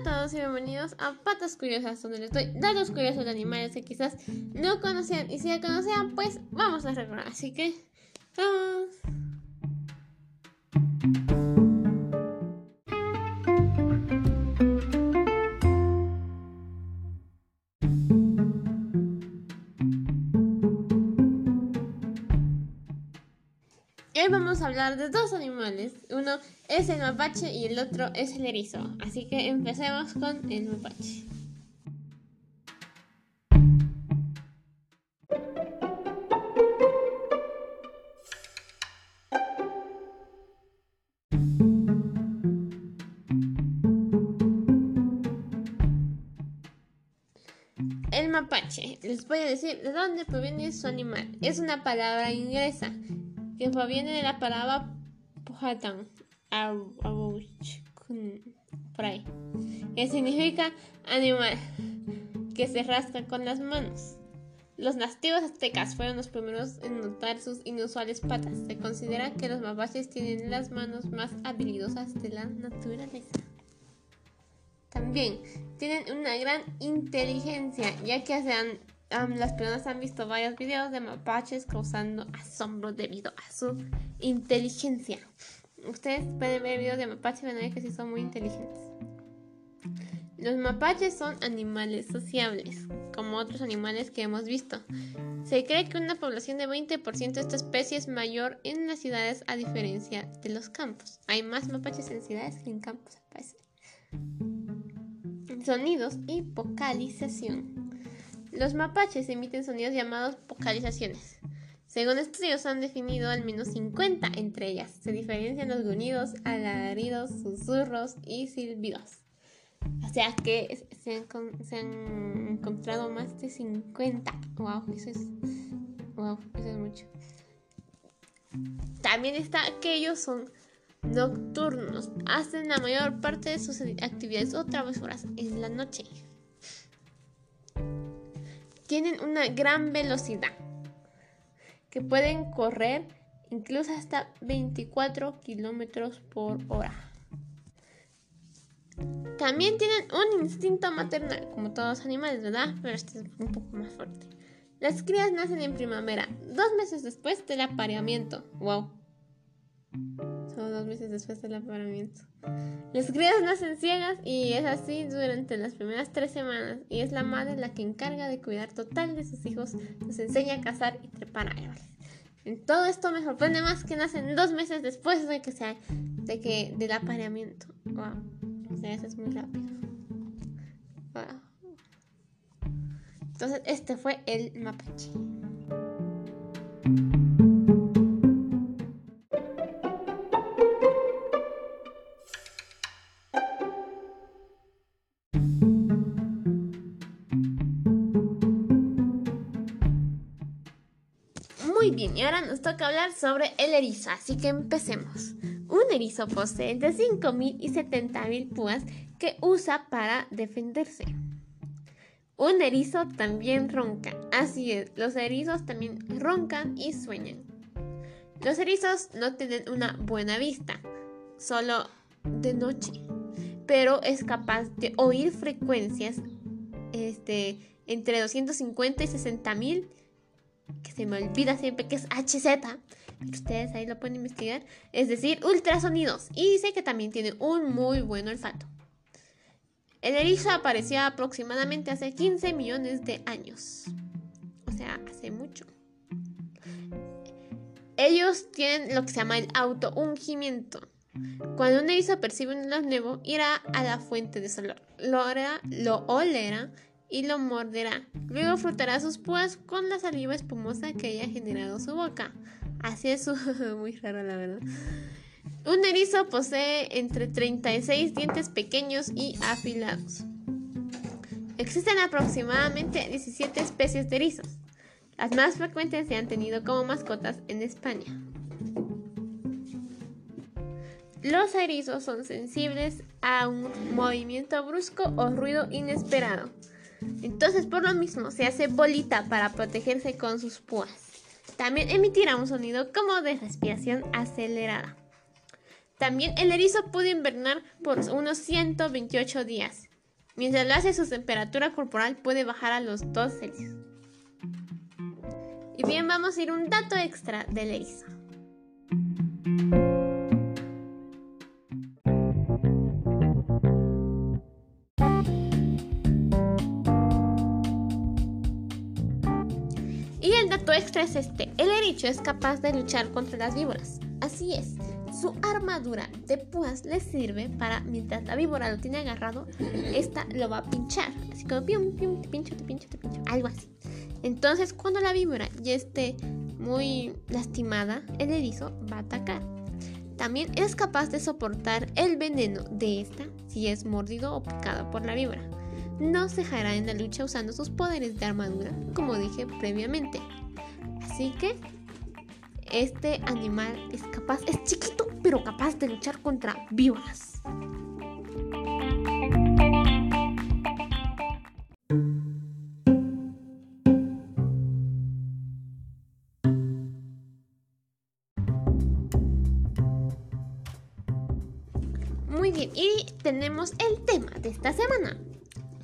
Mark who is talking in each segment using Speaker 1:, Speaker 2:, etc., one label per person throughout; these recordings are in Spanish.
Speaker 1: a todos y bienvenidos a Patas Curiosas, donde les doy datos curiosos de animales que quizás no conocían. Y si ya conocían, pues vamos a recordar. Así que, vamos. Hoy vamos a hablar de dos animales. Uno es el mapache y el otro es el erizo. Así que empecemos con el mapache. El mapache. Les voy a decir de dónde proviene su animal. Es una palabra inglesa que proviene de la palabra Pohatan, que significa animal que se rasca con las manos. Los nativos aztecas fueron los primeros en notar sus inusuales patas. Se considera que los mapaches tienen las manos más habilidosas de la naturaleza. También tienen una gran inteligencia, ya que las personas han visto varios videos de mapaches causando asombro debido a su inteligencia. Ustedes pueden ver videos de mapaches y van a ver que sí son muy inteligentes. Los mapaches son animales sociables, como otros animales que hemos visto. Se cree que una población de 20% de esta especie es mayor en las ciudades a diferencia de los campos. Hay más mapaches en ciudades que en campos, parece. Sonidos y vocalización. Los mapaches emiten sonidos llamados vocalizaciones. Según estudios han definido al menos 50 entre ellas. Se diferencian los gruñidos, alaridos, susurros y silbidos. O sea que se han, encontrado más de 50. Wow, eso es, wow, eso es mucho. También está que ellos son nocturnos. Hacen la mayor parte de sus actividades o travesuras en la noche tienen una gran velocidad, que pueden correr incluso hasta 24 kilómetros por hora. También tienen un instinto maternal, como todos los animales, ¿verdad? Pero este es un poco más fuerte. Las crías nacen en primavera, dos meses después del apareamiento. ¡Wow! Dos meses después del apareamiento. Las crías nacen ciegas y es así durante las primeras tres semanas y es la madre la que encarga de cuidar total de sus hijos, les enseña a cazar y trepar árboles. En todo esto me sorprende más que nacen dos meses después de que sea de que del apareamiento. Wow. O sea, eso es muy rápido. Wow. Entonces, este fue el mapache. Y ahora nos toca hablar sobre el erizo, así que empecemos. Un erizo posee de 5.000 y 70.000 púas que usa para defenderse. Un erizo también ronca, así es, los erizos también roncan y sueñan. Los erizos no tienen una buena vista, solo de noche, pero es capaz de oír frecuencias este, entre 250 y 60.000 que se me olvida siempre que es HZ, ustedes ahí lo pueden investigar, es decir, ultrasonidos, y dice que también tiene un muy buen olfato. El erizo apareció aproximadamente hace 15 millones de años, o sea, hace mucho. Ellos tienen lo que se llama el autoungimiento. Cuando un erizo percibe un olor nuevo, irá a la fuente de ese olor, lo, lo olerá y lo morderá. Luego frotará sus púas con la saliva espumosa que haya generado su boca. Así es muy raro la verdad. Un erizo posee entre 36 dientes pequeños y afilados. Existen aproximadamente 17 especies de erizos. Las más frecuentes se han tenido como mascotas en España. Los erizos son sensibles a un movimiento brusco o ruido inesperado. Entonces, por lo mismo, se hace bolita para protegerse con sus púas. También emitirá un sonido como de respiración acelerada. También el erizo puede invernar por unos 128 días Mientras lo hace, su temperatura corporal puede bajar a los 2 Celsius. Y bien, vamos a ir un dato extra del erizo. 3 este, el ericho es capaz de luchar contra las víboras. Así es, su armadura de púas le sirve para, mientras la víbora lo tiene agarrado, esta lo va a pinchar. Así como, pium, pium, te pincho, te pincho, te pincho, algo así. Entonces, cuando la víbora ya esté muy lastimada, el erizo va a atacar. También es capaz de soportar el veneno de esta si es mordido o picado por la víbora. No cejará en la lucha usando sus poderes de armadura, como dije previamente. Así que este animal es capaz, es chiquito, pero capaz de luchar contra víboras. Muy bien, y tenemos el tema de esta semana.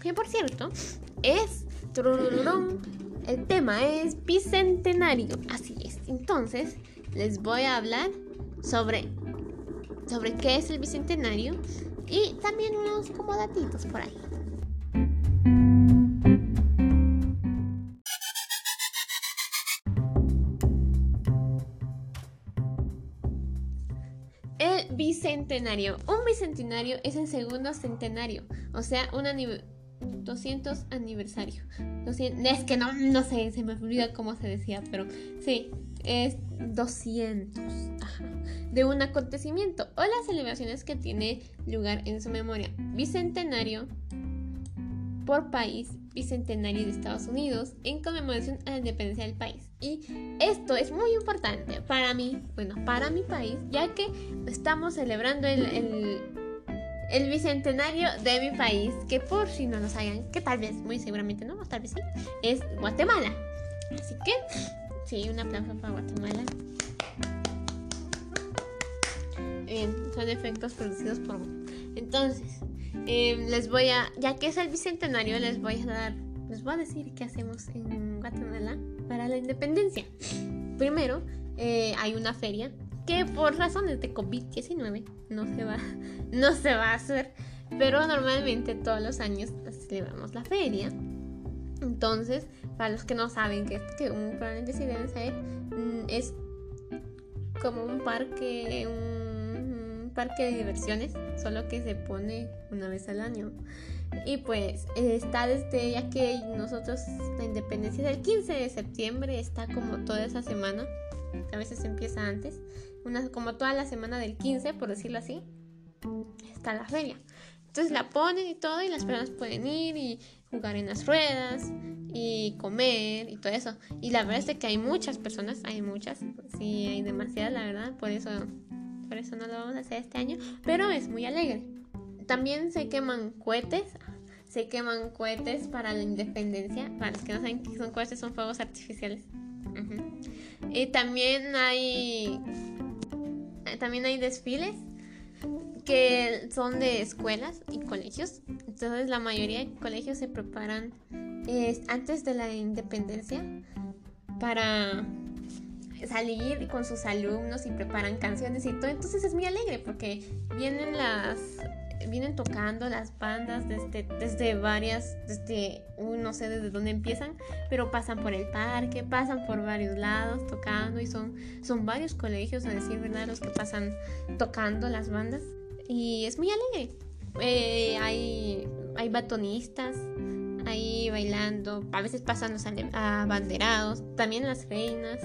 Speaker 1: Que por cierto, es. El tema es bicentenario. Así es. Entonces, les voy a hablar sobre. Sobre qué es el bicentenario. Y también unos como datitos por ahí. El bicentenario. Un bicentenario es el segundo centenario, o sea, un 200 aniversario. Es que no, no sé, se me olvida cómo se decía, pero sí, es 200 de un acontecimiento o las celebraciones que tiene lugar en su memoria. Bicentenario por país bicentenario de Estados Unidos en conmemoración a la independencia del país. Y esto es muy importante para mí, bueno, para mi país, ya que estamos celebrando el, el, bicentenario de mi país, que por si no lo saben, que tal vez, muy seguramente no, tal vez sí, es Guatemala. Así que, sí, un aplauso para Guatemala. Bien, son efectos producidos por... Entonces, Em, les voy a, ya que es el bicentenario, les voy a dar, les voy a decir qué hacemos en Guatemala para la independencia. Primero, eh, hay una feria que por razones de COVID-19 no se va, no se va a hacer, pero normalmente todos los años celebramos la feria. Entonces, para los que no saben que, que un sí deben mm, es como un parque, un parque de diversiones, solo que se pone una vez al año. Y pues está desde, ya que nosotros la independencia del 15 de septiembre, está como toda esa semana, a veces empieza antes, una, como toda la semana del 15, por decirlo así, está la feria. Entonces la ponen y todo y las personas pueden ir y jugar en las ruedas y comer y todo eso. Y la verdad es que hay muchas personas, hay muchas, sí, hay demasiadas, la verdad, por eso por eso no lo vamos a hacer este año, pero es muy alegre. También se queman cohetes, se queman cohetes para la independencia, para los que no saben qué son cohetes, son fuegos artificiales. Y también hay también hay desfiles que son de escuelas y colegios. Entonces la mayoría de colegios se preparan antes de la independencia para salir con sus alumnos y preparan canciones y todo. Entonces es muy alegre porque vienen las vienen tocando las bandas desde, desde varias, desde, no sé desde dónde empiezan, pero pasan por el parque, pasan por varios lados tocando y son, son varios colegios, a decir verdad, los que pasan tocando las bandas. Y es muy alegre. Eh, hay, hay batonistas ahí bailando, a veces pasan los abanderados, también las reinas.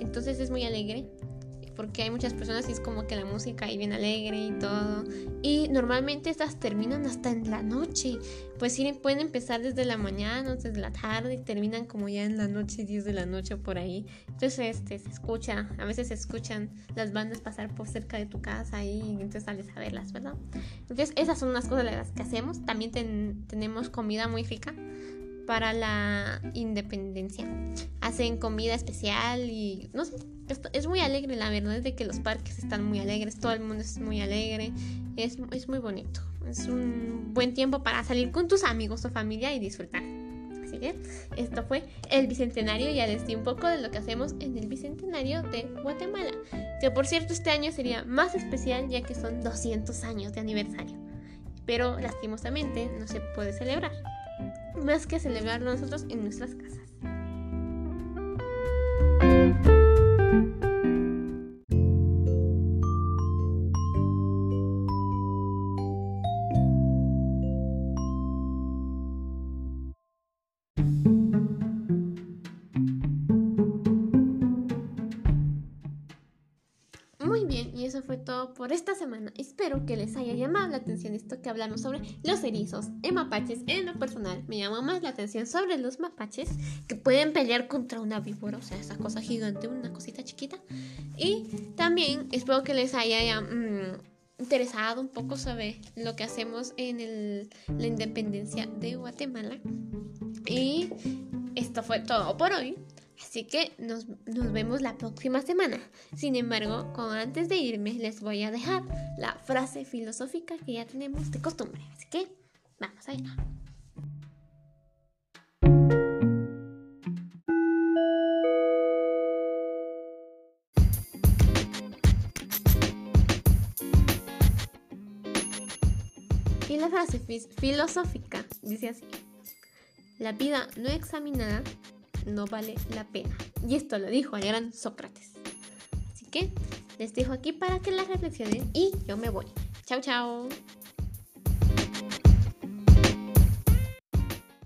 Speaker 1: Entonces es muy alegre porque hay muchas personas y es como que la música ahí bien alegre y todo. Y normalmente estas terminan hasta en la noche. Pues sí, pueden empezar desde la mañana, desde la tarde y terminan como ya en la noche, 10 de la noche por ahí. Entonces este, se escucha, a veces se escuchan las bandas pasar por cerca de tu casa y entonces sales a verlas, ¿verdad? Entonces esas son unas cosas de las que hacemos. También tenemos comida muy rica para la independencia. Hacen comida especial y no sé, es muy alegre la verdad es de que los parques están muy alegres, todo el mundo es muy alegre, es, es muy bonito. Es un buen tiempo para salir con tus amigos o familia y disfrutar. Así que esto fue el Bicentenario. Ya les di un poco de lo que hacemos en el Bicentenario de Guatemala. Que por cierto este año sería más especial ya que son 200 años de aniversario. Pero lastimosamente no se puede celebrar. Más que celebrarlo nosotros en nuestras casas. Todo por esta semana. Espero que les haya llamado la atención esto que hablamos sobre los erizos en mapaches. En lo personal, me llama más la atención sobre los mapaches que pueden pelear contra una víbora, o sea, esa cosa gigante, una cosita chiquita. Y también espero que les haya mm, interesado un poco sobre lo que hacemos en la independencia de Guatemala. Y esto fue todo por hoy. Así que nos, vemos la próxima semana. Sin embargo, antes de irme, les voy a dejar la frase filosófica que ya tenemos de costumbre. Así que vamos a ir. Y la frase filosófica dice así. La vida no examinada no vale la pena. Y esto lo dijo el gran Sócrates. Así que les dejo aquí para que la reflexionen y yo me voy. Chao, chao.